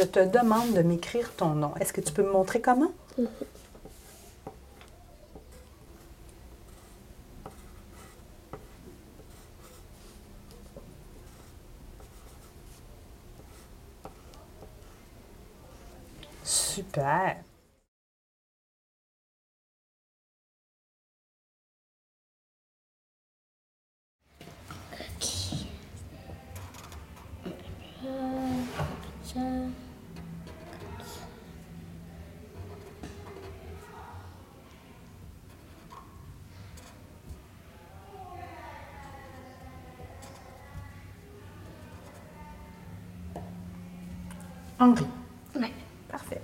Je te demande de m'écrire ton nom. Est-ce que tu peux me montrer comment? Super. Henri. Oui, parfait.